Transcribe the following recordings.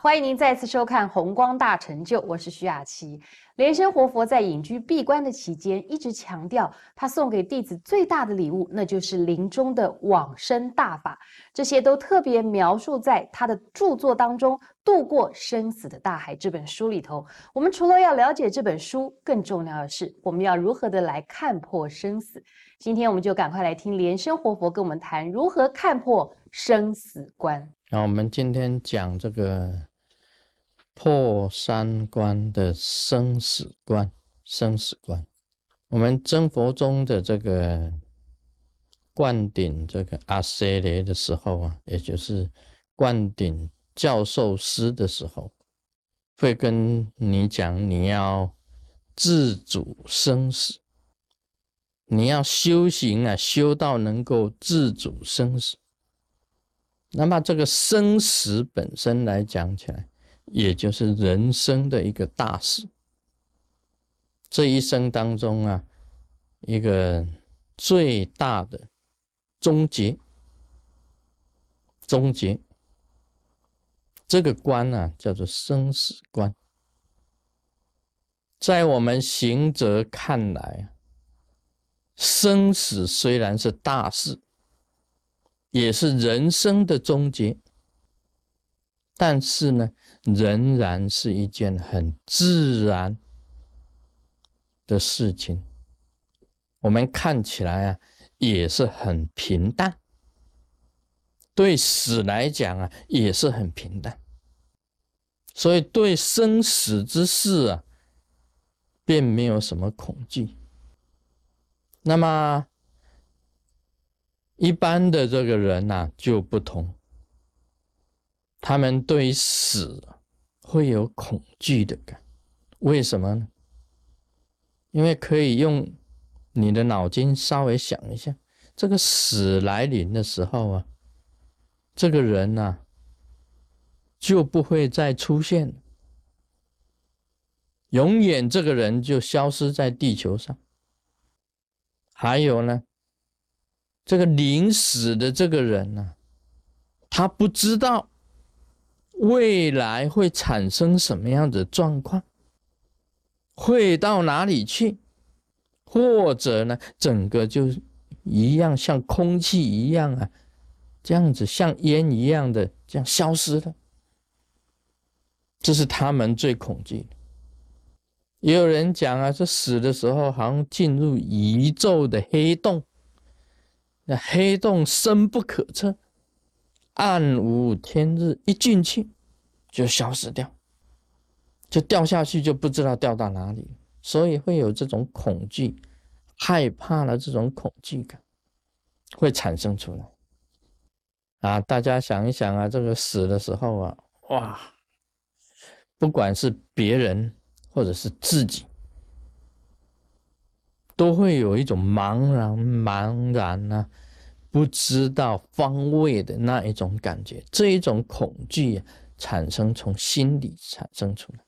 欢迎您再次收看《红光大成就》，我是徐雅琪。莲生活佛在隐居闭关的期间，一直强调他送给弟子最大的礼物，那就是临终的往生大法。这些都特别描述在他的著作当中，《渡过生死的大海》这本书里头。我们除了要了解这本书，更重要的是我们要如何的来看破生死。今天我们就赶快来听莲生活佛跟我们谈如何看破生死观。那我们今天讲这个。破三关的生死关，生死关。我们真佛中的这个灌顶这个阿塞雷的时候啊，也就是灌顶教授师的时候，会跟你讲，你要自主生死，你要修行啊，修到能够自主生死。那么这个生死本身来讲起来，也就是人生的一个大事，这一生当中啊，一个最大的终结，终结这个关呢，叫做生死关。在我们行者看来，生死虽然是大事，也是人生的终结，但是呢。仍然是一件很自然的事情，我们看起来啊也是很平淡，对死来讲啊也是很平淡，所以对生死之事啊并没有什么恐惧。那么一般的这个人呐就不同，他们对死。会有恐惧的感，为什么呢？因为可以用你的脑筋稍微想一下，这个死来临的时候啊，这个人呐就不会再出现，永远这个人就消失在地球上。还有呢，这个临死的这个人呢，他不知道。未来会产生什么样的状况？会到哪里去？或者呢，整个就一样像空气一样啊，这样子像烟一样的这样消失了。这是他们最恐惧的。也有人讲啊，这死的时候好像进入宇宙的黑洞，那黑洞深不可测。暗无天日，一进去就消失掉，就掉下去，就不知道掉到哪里，所以会有这种恐惧、害怕的这种恐惧感会产生出来。啊，大家想一想啊，这个死的时候啊，哇，不管是别人或者是自己，都会有一种茫然、茫然呢。不知道方位的那一种感觉，这一种恐惧产生从心里产生出来。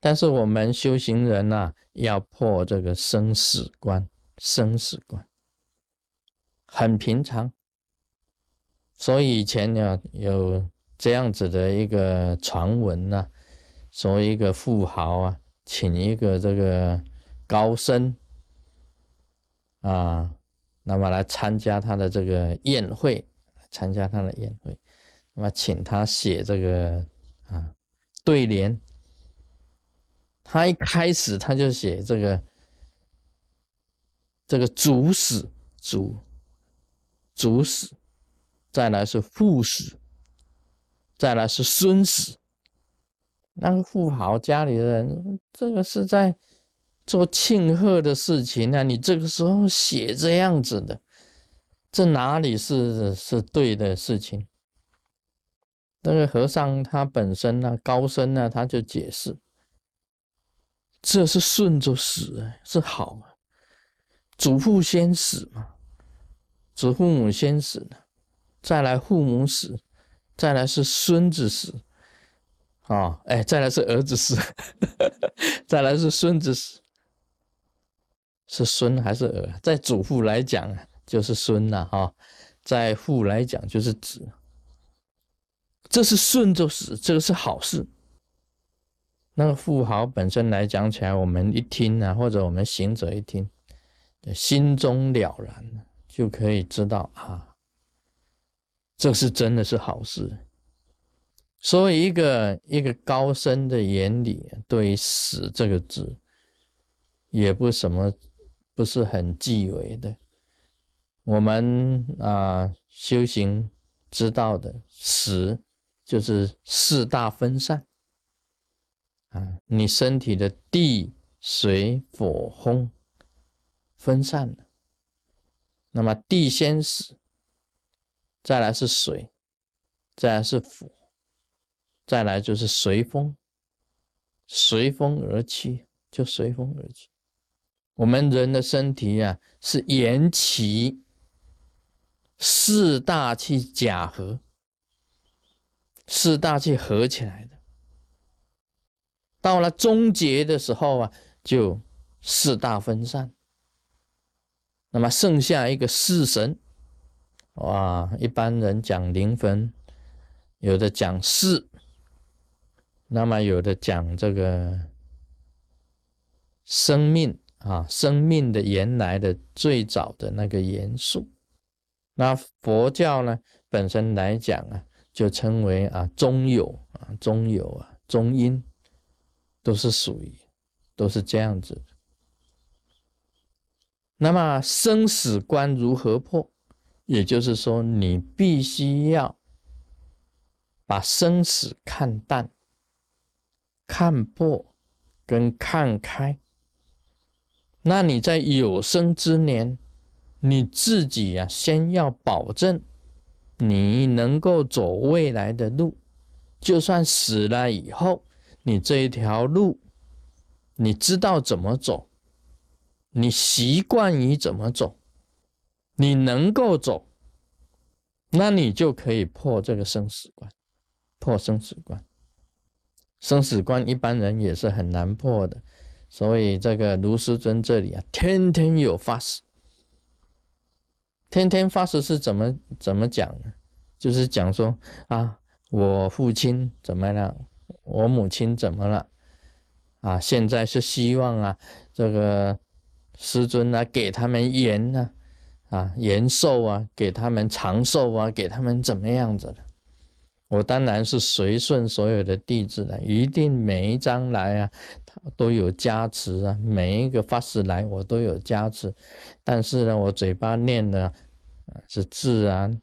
但是我们修行人呐，要破这个生死关，生死关很平常。所以以前呢有这样子的一个传闻呐，说一个富豪啊，请一个这个高僧啊。那么来参加他的这个宴会，参加他的宴会，那么请他写这个啊对联。他一开始他就写这个这个主使主主使，再来是副使，再来是孙死。那个富豪家里的人，这个是在。做庆贺的事情呢？你这个时候写这样子的，这哪里是是对的事情？那个和尚他本身呢，高僧呢，他就解释，这是顺着死，是好啊。祖父先死嘛，祖父母先死了，再来父母死，再来是孙子死，啊，哎，再来是儿子死，再来是孙子死。是孙还是儿？在祖父来讲就是孙呐，哈，在父来讲就是子。这是顺着死，这个是好事。那个富豪本身来讲起来，我们一听啊，或者我们行者一听，心中了然，就可以知道啊，这是真的是好事。所以，一个一个高深的眼里，对“死”这个字，也不什么，不是很忌讳的。我们啊，修行知道的“死”，就是四大分散啊，你身体的地、水、火、风分散了，那么地先死，再来是水，再来是火。再来就是随风，随风而去，就随风而去。我们人的身体啊，是缘起四大气假合，四大气合起来的。到了终结的时候啊，就四大分散，那么剩下一个四神。哇，一般人讲灵魂，有的讲四。那么有的讲这个生命啊，生命的原来的最早的那个元素，那佛教呢本身来讲啊，就称为啊中有啊中有啊中阴，都是属于都是这样子。那么生死观如何破？也就是说，你必须要把生死看淡。看破跟看开，那你在有生之年，你自己呀，先要保证你能够走未来的路。就算死了以后，你这一条路，你知道怎么走，你习惯于怎么走，你能够走，那你就可以破这个生死关，破生死关。生死关一般人也是很难破的，所以这个卢师尊这里啊，天天有发誓，天天发誓是怎么怎么讲呢？就是讲说啊，我父亲怎么了，我母亲怎么了，啊，现在是希望啊，这个师尊啊，给他们延啊，啊延寿啊，给他们长寿啊，给他们怎么样子的。我当然是随顺所有的弟子的，一定每一章来啊，都有加持啊，每一个法师来我都有加持，但是呢，我嘴巴念的是自然，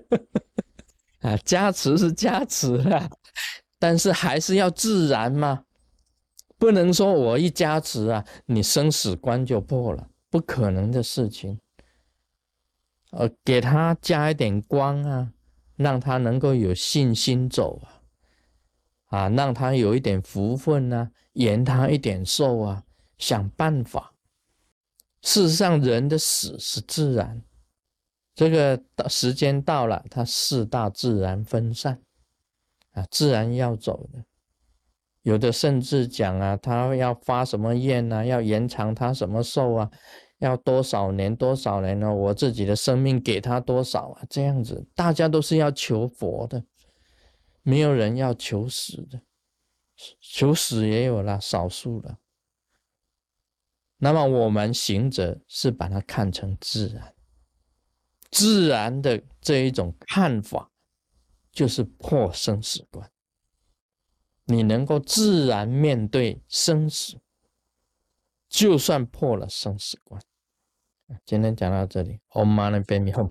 啊，加持是加持啊，但是还是要自然嘛，不能说我一加持啊，你生死关就破了，不可能的事情，呃，给他加一点光啊。让他能够有信心走啊，啊，让他有一点福分呢，延他一点寿啊，想办法。事实上，人的死是自然，这个到时间到了，他四大自然分散啊，自然要走的。有的甚至讲啊，他要发什么愿啊？要延长他什么寿啊？要多少年？多少年呢？我自己的生命给他多少啊？这样子，大家都是要求佛的，没有人要求死的，求死也有了，少数了。那么我们行者是把它看成自然，自然的这一种看法，就是破生死观。你能够自然面对生死，就算破了生死关。今天讲到这里，Om Mani Padme Hum。